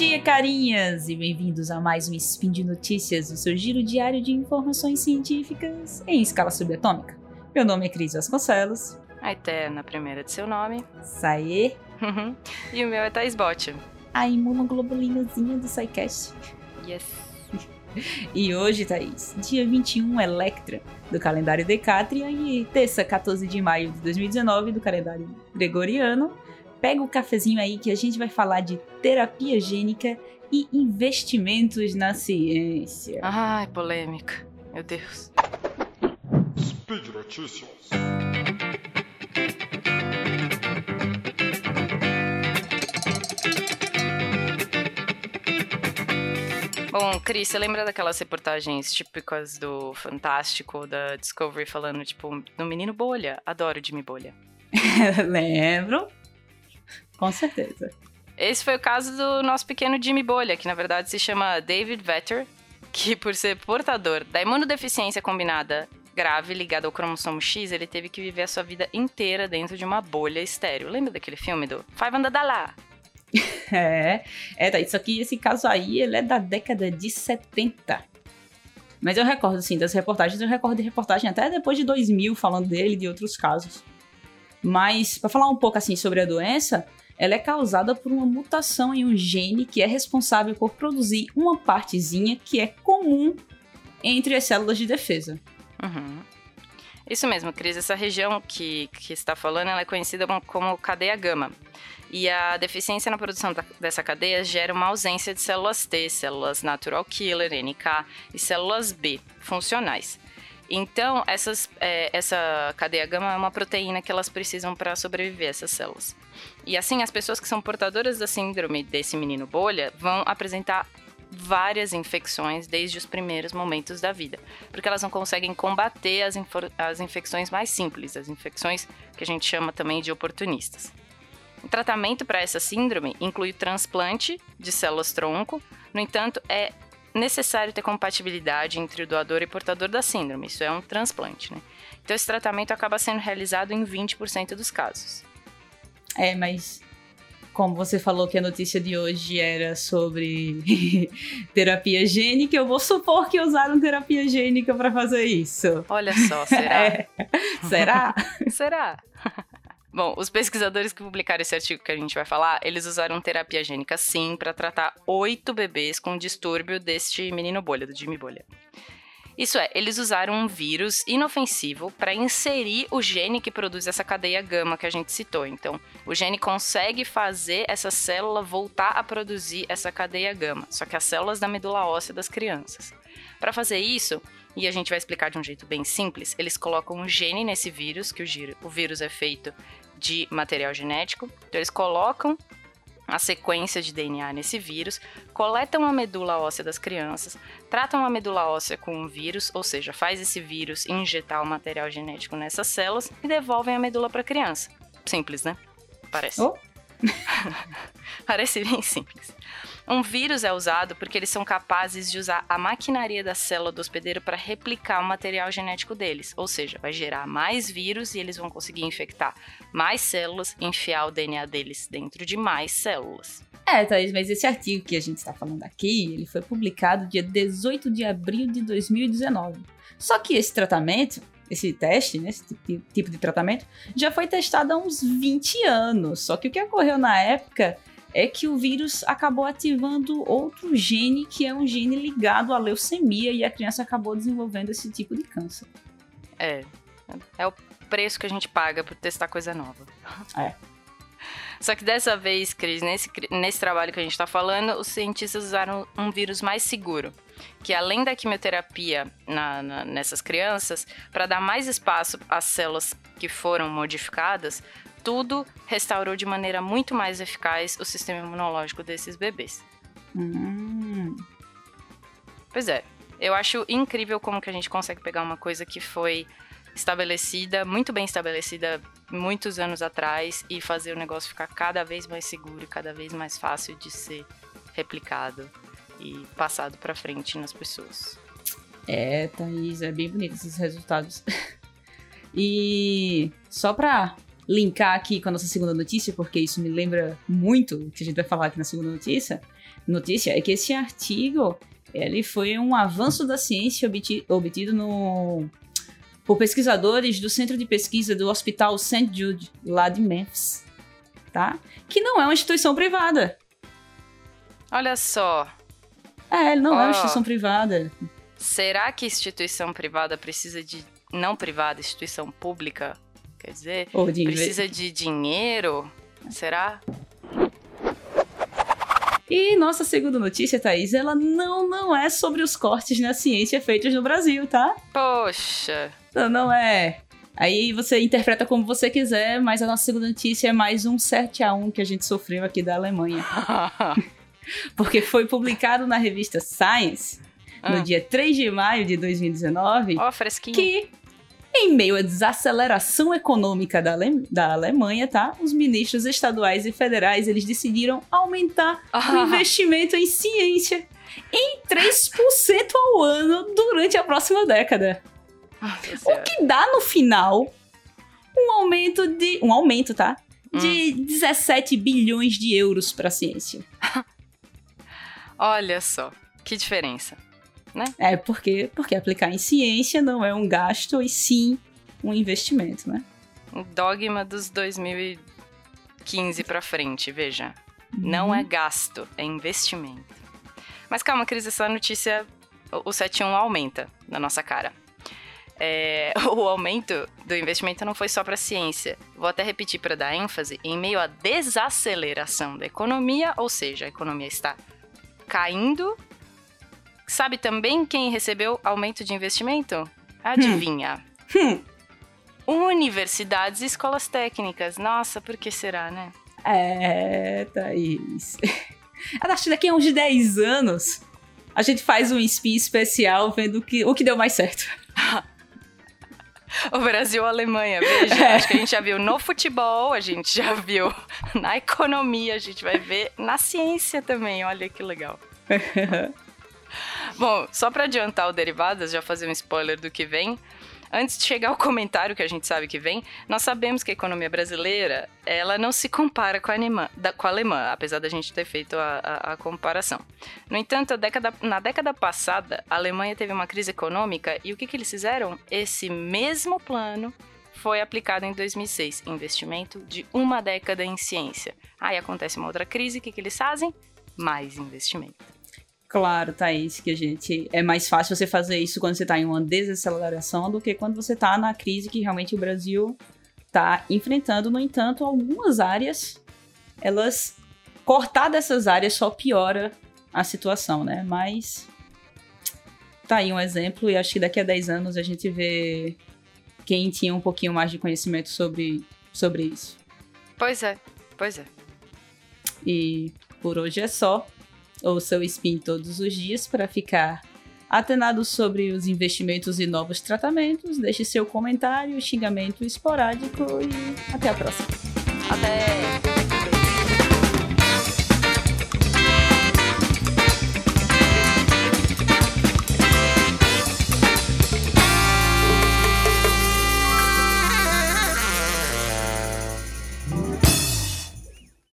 dia, carinhas! E bem-vindos a mais um Spin de Notícias, o seu giro diário de informações científicas em escala subatômica. Meu nome é Cris Vasconcelos. A eterna primeira de seu nome. Saê. e o meu é Thais Bot. A imunoglobulinazinha do SciCast. Yes. E hoje, Thaís, dia 21 Electra, do calendário Decátria, e terça, 14 de maio de 2019, do calendário Gregoriano. Pega o cafezinho aí que a gente vai falar de terapia gênica e investimentos na ciência. Ai, polêmica. Meu Deus. Speed Notícias. Bom, Cris, você lembra daquelas reportagens típicas do Fantástico, da Discovery, falando, tipo, do menino bolha? Adoro Jimmy Bolha. Lembro. Com certeza. Esse foi o caso do nosso pequeno Jimmy Bolha, que na verdade se chama David Vetter, que por ser portador da imunodeficiência combinada grave ligada ao cromossomo X, ele teve que viver a sua vida inteira dentro de uma bolha estéreo. Lembra daquele filme do Five Under Dollar? É, é, tá, isso aqui, esse caso aí, ele é da década de 70. Mas eu recordo, assim, das reportagens, eu recordo de reportagem até depois de 2000 falando dele e de outros casos. Mas, para falar um pouco, assim, sobre a doença, ela é causada por uma mutação em um gene que é responsável por produzir uma partezinha que é comum entre as células de defesa. Uhum. Isso mesmo, Cris. Essa região que, que está falando ela é conhecida como, cadeia gama. E a deficiência na produção da, dessa cadeia gera uma ausência de células T, células natural killer, NK, e células B, funcionais. Então, essas, é, essa cadeia gama é uma proteína que elas precisam para sobreviver, essas células. E assim, as pessoas que são portadoras da síndrome desse menino bolha vão apresentar várias infecções desde os primeiros momentos da vida, porque elas não conseguem combater as, as infecções mais simples, as infecções que a gente chama também de oportunistas. O tratamento para essa síndrome inclui transplante de células tronco, no entanto, é necessário ter compatibilidade entre o doador e portador da síndrome, isso é um transplante, né? Então, esse tratamento acaba sendo realizado em 20% dos casos. É, mas como você falou que a notícia de hoje era sobre terapia gênica, eu vou supor que usaram terapia gênica para fazer isso. Olha só, será? É. Será? será? Bom, os pesquisadores que publicaram esse artigo que a gente vai falar, eles usaram terapia gênica sim para tratar oito bebês com distúrbio deste menino bolha, do Jimmy Bolha. Isso é, eles usaram um vírus inofensivo para inserir o gene que produz essa cadeia gama que a gente citou. Então, o gene consegue fazer essa célula voltar a produzir essa cadeia gama, só que as células da medula óssea das crianças. Para fazer isso, e a gente vai explicar de um jeito bem simples, eles colocam um gene nesse vírus, que o vírus é feito de material genético. Então, eles colocam a sequência de DNA nesse vírus, coletam a medula óssea das crianças, tratam a medula óssea com o vírus, ou seja, faz esse vírus injetar o material genético nessas células e devolvem a medula para a criança. Simples, né? Parece. Oh. Parece bem simples. Um vírus é usado porque eles são capazes de usar a maquinaria da célula do hospedeiro para replicar o material genético deles, ou seja, vai gerar mais vírus e eles vão conseguir infectar mais células, enfiar o DNA deles dentro de mais células. É, Thaís, mas esse artigo que a gente está falando aqui, ele foi publicado dia 18 de abril de 2019. Só que esse tratamento, esse teste, né, esse tipo de tratamento, já foi testado há uns 20 anos. Só que o que ocorreu na época é que o vírus acabou ativando outro gene, que é um gene ligado à leucemia, e a criança acabou desenvolvendo esse tipo de câncer. É. É o preço que a gente paga por testar coisa nova. É. Só que dessa vez, Cris, nesse, nesse trabalho que a gente está falando, os cientistas usaram um vírus mais seguro, que além da quimioterapia na, na, nessas crianças, para dar mais espaço às células que foram modificadas, tudo restaurou de maneira muito mais eficaz o sistema imunológico desses bebês. Hum. Pois é, eu acho incrível como que a gente consegue pegar uma coisa que foi estabelecida, muito bem estabelecida muitos anos atrás e fazer o negócio ficar cada vez mais seguro cada vez mais fácil de ser replicado e passado para frente nas pessoas. É, Thaís, é bem bonito esses resultados. e só para linkar aqui com a nossa segunda notícia, porque isso me lembra muito o que a gente vai falar aqui na segunda notícia. notícia é que esse artigo ele foi um avanço da ciência obti obtido no, por pesquisadores do Centro de Pesquisa do Hospital St. Jude, lá de Memphis, tá? Que não é uma instituição privada. Olha só. É, ele não é uma instituição privada. Será que instituição privada precisa de. Não privada, instituição pública? Quer dizer, Ou de precisa de dinheiro? Será? E nossa segunda notícia, Thaís, ela não, não é sobre os cortes na ciência feitos no Brasil, tá? Poxa! Não, é. Aí você interpreta como você quiser, mas a nossa segunda notícia é mais um 7 a 1 que a gente sofreu aqui da Alemanha. Porque foi publicado na revista Science, no Ah. dia 3 de maio de 2019, Ó, fresquinho. que, em meio à desaceleração econômica da, Ale- da Alemanha, tá? Os ministros estaduais e federais, eles decidiram aumentar o investimento em ciência em 3% ao ano durante a próxima década. Nossa O que dá no final um aumento de. Um aumento, tá? De Hum. 17 bilhões de euros para a ciência. Olha só, que diferença. É porque, porque aplicar em ciência não é um gasto e sim um investimento, né? O dogma dos 2015 pra frente, veja. Não Uhum. é gasto, é investimento. Mas calma, Cris, essa notícia, o o 71 aumenta na nossa cara. É, o aumento do investimento não foi só para ciência. Vou até repetir para dar ênfase. Em meio à desaceleração da economia, ou seja, a economia está caindo. Sabe também quem recebeu aumento de investimento? Adivinha? Hum. Universidades e escolas técnicas. Nossa, por que será, né? É, Thaís. Acho que daqui a uns 10 anos a gente faz um spin especial vendo que, o que deu mais certo. O Brasil, a Alemanha, veja. É. Acho que a gente já viu no futebol, a gente já viu na economia, a gente vai ver na ciência também. Olha que legal. Bom, só para adiantar o Derivadas, já fazer um spoiler do que vem. Antes de chegar ao comentário que a gente sabe que vem, nós sabemos que a economia brasileira, ela não se compara com a alemã, da- com a alemã apesar da gente ter feito a, a- a comparação. No entanto, década- na década passada, a Alemanha teve uma crise econômica e o que, que eles fizeram? Esse mesmo plano foi aplicado em 2006, investimento de uma década em ciência. Aí acontece uma outra crise, o que, que eles fazem? Mais investimento. Claro, Thaís, que a gente. É mais fácil você fazer isso quando você tá em uma desaceleração do que quando você tá na crise que realmente o Brasil tá enfrentando. No entanto, algumas áreas, elas. Cortar dessas áreas só piora a situação, né? Mas. Tá aí um exemplo, e acho que daqui a 10 anos a gente vê quem tinha um pouquinho mais de conhecimento sobre, sobre isso. Pois é, pois é. E por hoje é só. Ouça o Spin todos os dias para ficar atenado sobre os investimentos e novos tratamentos. Deixe seu comentário, xingamento esporádico e até a próxima. Até!